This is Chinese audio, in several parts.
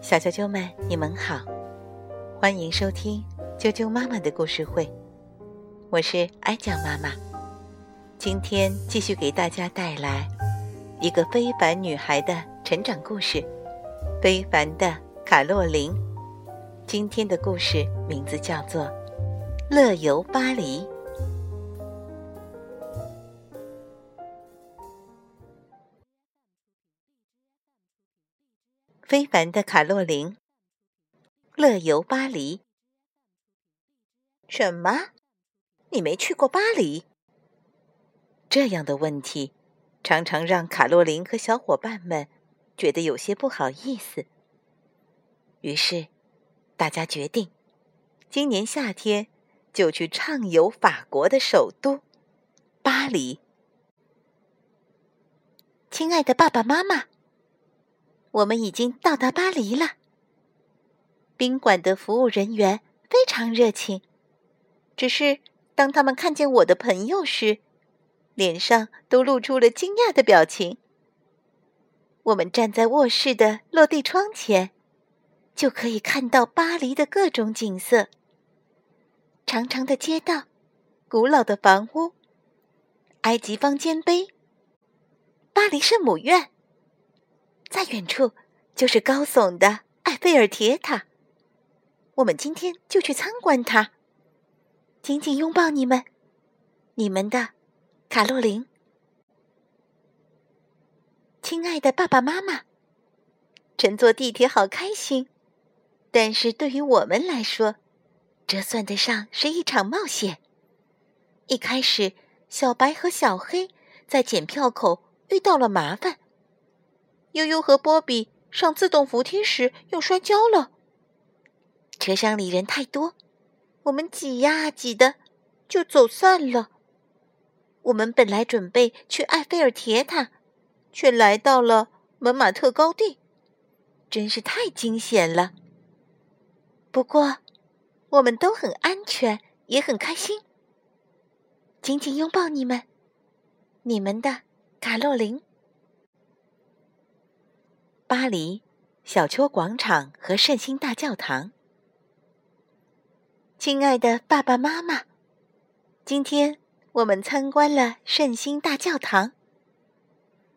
小啾啾们，你们好，欢迎收听啾啾妈妈的故事会，我是哀酱妈妈。今天继续给大家带来一个非凡女孩的成长故事——非凡的卡洛琳。今天的故事名字叫做《乐游巴黎》。非凡的卡洛琳，乐游巴黎。什么？你没去过巴黎？这样的问题常常让卡洛琳和小伙伴们觉得有些不好意思。于是，大家决定今年夏天就去畅游法国的首都巴黎。亲爱的爸爸妈妈。我们已经到达巴黎了。宾馆的服务人员非常热情，只是当他们看见我的朋友时，脸上都露出了惊讶的表情。我们站在卧室的落地窗前，就可以看到巴黎的各种景色：长长的街道、古老的房屋、埃及方尖碑、巴黎圣母院。在远处，就是高耸的埃菲尔铁塔。我们今天就去参观它。紧紧拥抱你们，你们的卡洛琳。亲爱的爸爸妈妈，乘坐地铁好开心，但是对于我们来说，这算得上是一场冒险。一开始，小白和小黑在检票口遇到了麻烦。悠悠和波比上自动扶梯时又摔跤了。车厢里人太多，我们挤呀挤的，就走散了。我们本来准备去埃菲尔铁塔，却来到了蒙马特高地，真是太惊险了。不过，我们都很安全，也很开心。紧紧拥抱你们，你们的卡洛琳。巴黎小丘广场和圣心大教堂，亲爱的爸爸妈妈，今天我们参观了圣心大教堂，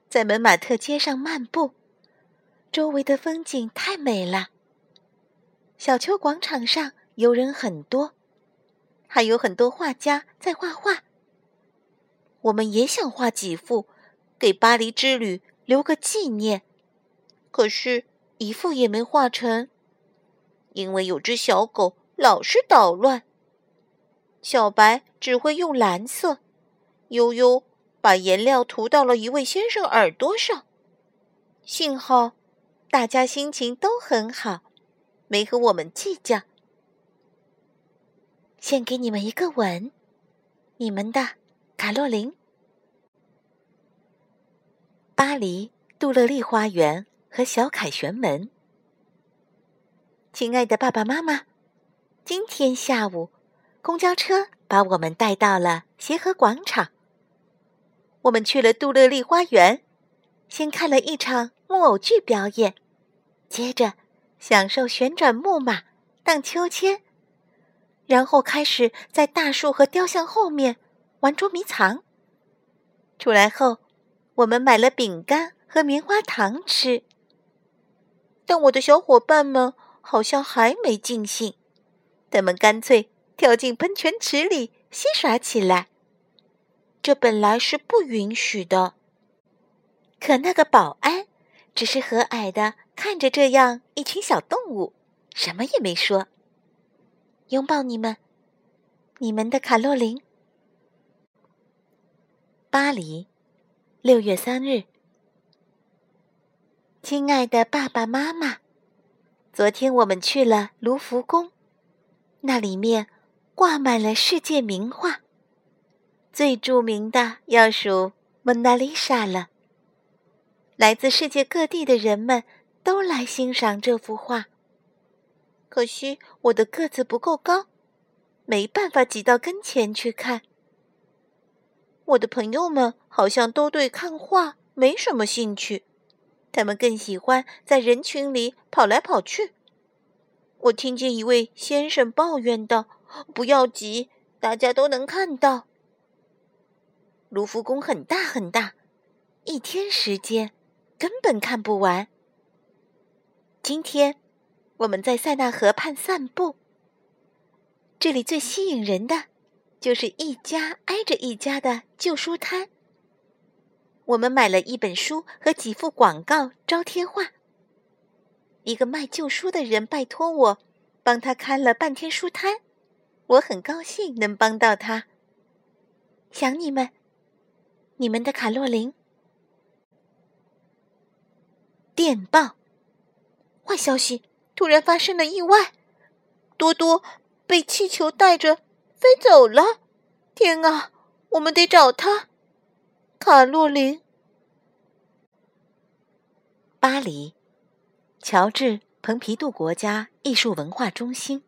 在门马特街上漫步，周围的风景太美了。小丘广场上游人很多，还有很多画家在画画。我们也想画几幅，给巴黎之旅留个纪念。可是，一幅也没画成，因为有只小狗老是捣乱。小白只会用蓝色，悠悠把颜料涂到了一位先生耳朵上。幸好，大家心情都很好，没和我们计较。献给你们一个吻，你们的卡洛琳。巴黎杜乐丽花园。和小凯旋门，亲爱的爸爸妈妈，今天下午，公交车把我们带到了协和广场。我们去了杜乐丽花园，先看了一场木偶剧表演，接着享受旋转木马、荡秋千，然后开始在大树和雕像后面玩捉迷藏。出来后，我们买了饼干和棉花糖吃。但我的小伙伴们好像还没尽兴，他们干脆跳进喷泉池里戏耍起来。这本来是不允许的，可那个保安只是和蔼的看着这样一群小动物，什么也没说。拥抱你们，你们的卡洛琳。巴黎，六月三日。亲爱的爸爸妈妈，昨天我们去了卢浮宫，那里面挂满了世界名画，最著名的要数《蒙娜丽莎》了。来自世界各地的人们都来欣赏这幅画。可惜我的个子不够高，没办法挤到跟前去看。我的朋友们好像都对看画没什么兴趣。他们更喜欢在人群里跑来跑去。我听见一位先生抱怨道：“不要急，大家都能看到。卢浮宫很大很大，一天时间根本看不完。今天我们在塞纳河畔散步，这里最吸引人的就是一家挨着一家的旧书摊。我们买了一本书和几幅广告招贴画。”一个卖旧书的人拜托我，帮他看了半天书摊，我很高兴能帮到他。想你们，你们的卡洛琳。电报，坏消息！突然发生了意外，多多被气球带着飞走了。天啊，我们得找他！卡洛琳，巴黎。乔治·蓬皮杜国家艺术文化中心，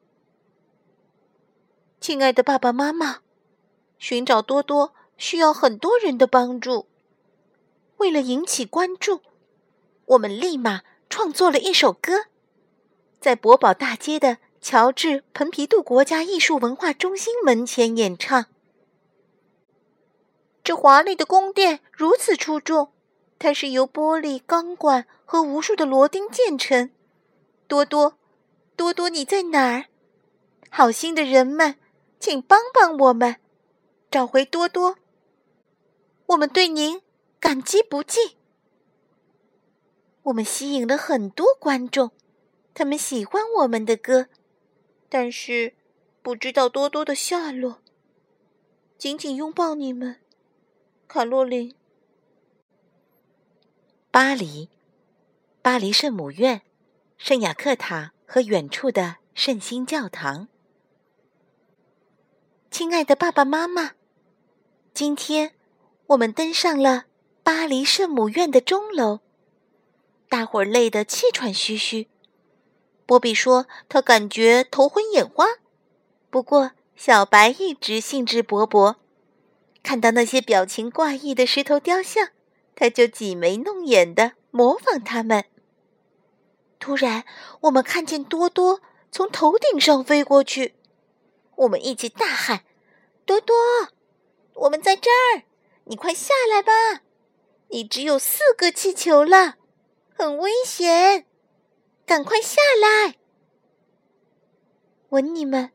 亲爱的爸爸妈妈，寻找多多需要很多人的帮助。为了引起关注，我们立马创作了一首歌，在博宝大街的乔治·蓬皮杜国家艺术文化中心门前演唱。这华丽的宫殿如此出众。它是由玻璃钢管和无数的螺钉建成。多多，多多，你在哪儿？好心的人们，请帮帮我们，找回多多。我们对您感激不尽。我们吸引了很多观众，他们喜欢我们的歌，但是不知道多多的下落。紧紧拥抱你们，卡洛琳。巴黎，巴黎圣母院、圣雅克塔和远处的圣心教堂。亲爱的爸爸妈妈，今天我们登上了巴黎圣母院的钟楼，大伙儿累得气喘吁吁。波比说他感觉头昏眼花，不过小白一直兴致勃勃。看到那些表情怪异的石头雕像。他就挤眉弄眼的模仿他们。突然，我们看见多多从头顶上飞过去，我们一起大喊：“多多，我们在这儿，你快下来吧！你只有四个气球了，很危险，赶快下来！”吻你们，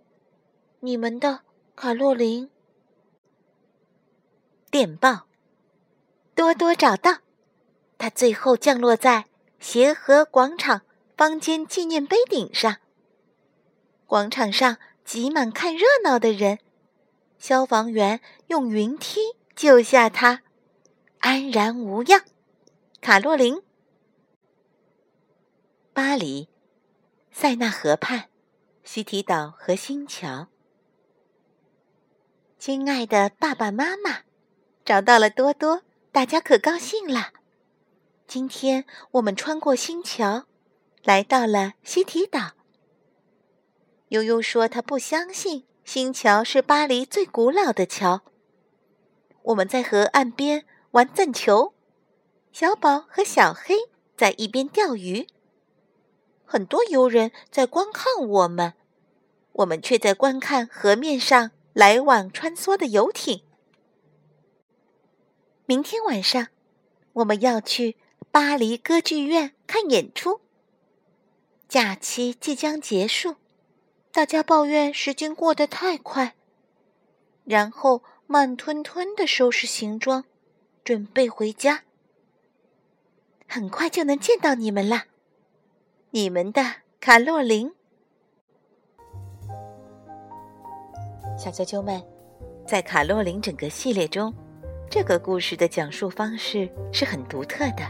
你们的卡洛琳。电报。多多找到，他最后降落在协和广场方尖纪念碑顶上。广场上挤满看热闹的人，消防员用云梯救下他，安然无恙。卡洛琳，巴黎，塞纳河畔，西提岛和新桥。亲爱的爸爸妈妈，找到了多多。大家可高兴了。今天我们穿过新桥，来到了西提岛。悠悠说他不相信新桥是巴黎最古老的桥。我们在河岸边玩赠球，小宝和小黑在一边钓鱼。很多游人在观看我们，我们却在观看河面上来往穿梭的游艇。明天晚上，我们要去巴黎歌剧院看演出。假期即将结束，大家抱怨时间过得太快，然后慢吞吞的收拾行装，准备回家。很快就能见到你们了，你们的卡洛琳。小啾啾们，在卡洛琳整个系列中。这个故事的讲述方式是很独特的，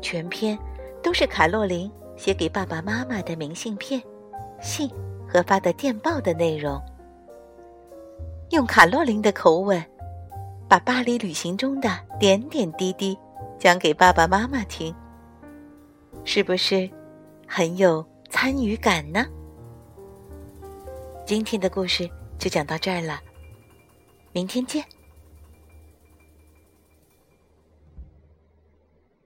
全篇都是卡洛琳写给爸爸妈妈的明信片、信和发的电报的内容。用卡洛琳的口吻，把巴黎旅行中的点点滴滴讲给爸爸妈妈听，是不是很有参与感呢？今天的故事就讲到这儿了，明天见。